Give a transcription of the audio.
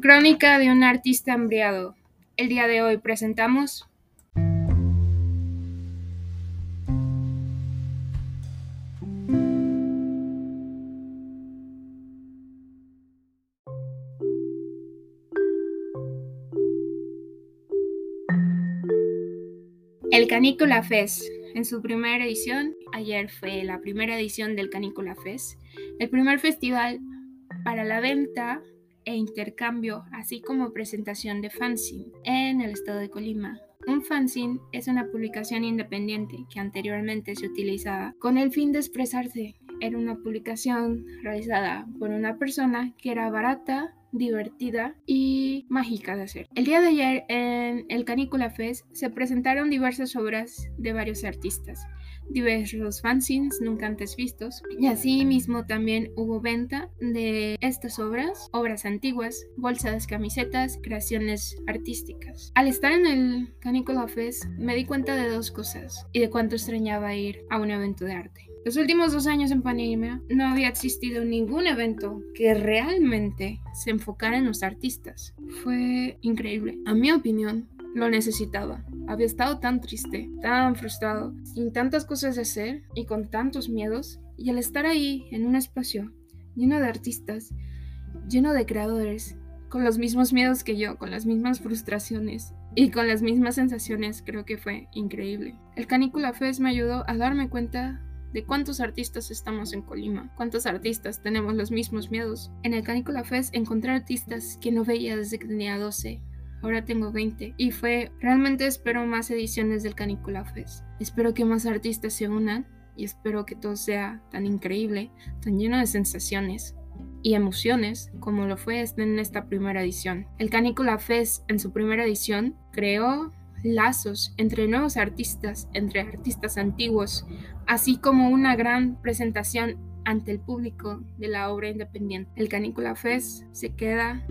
Crónica de un artista embriado. El día de hoy presentamos El Canícula Fest. En su primera edición, ayer fue la primera edición del Canícula Fest, el primer festival para la venta e intercambio, así como presentación de fanzine en el estado de Colima. Un fanzine es una publicación independiente que anteriormente se utilizaba con el fin de expresarse. Era una publicación realizada por una persona que era barata, divertida y mágica de hacer. El día de ayer en el Canícula Fest se presentaron diversas obras de varios artistas diversos fanzines nunca antes vistos y así mismo también hubo venta de estas obras, obras antiguas, bolsas, camisetas, creaciones artísticas. Al estar en el Canícula Fest me di cuenta de dos cosas y de cuánto extrañaba ir a un evento de arte. Los últimos dos años en pandemia no había existido ningún evento que realmente se enfocara en los artistas. Fue increíble. A mi opinión, lo necesitaba. Había estado tan triste, tan frustrado, sin tantas cosas de hacer y con tantos miedos, y al estar ahí en un espacio lleno de artistas, lleno de creadores, con los mismos miedos que yo, con las mismas frustraciones y con las mismas sensaciones, creo que fue increíble. El Canícula Fest me ayudó a darme cuenta de cuántos artistas estamos en Colima, cuántos artistas tenemos los mismos miedos. En el Canícula Fest encontré artistas que no veía desde que tenía 12, ahora tengo 20 y fue realmente espero más ediciones del Canícula Fest. Espero que más artistas se unan y espero que todo sea tan increíble, tan lleno de sensaciones y emociones como lo fue en esta primera edición. El Canícula Fest en su primera edición creó lazos entre nuevos artistas, entre artistas antiguos, así como una gran presentación ante el público de la obra independiente. El Canícula Fest se queda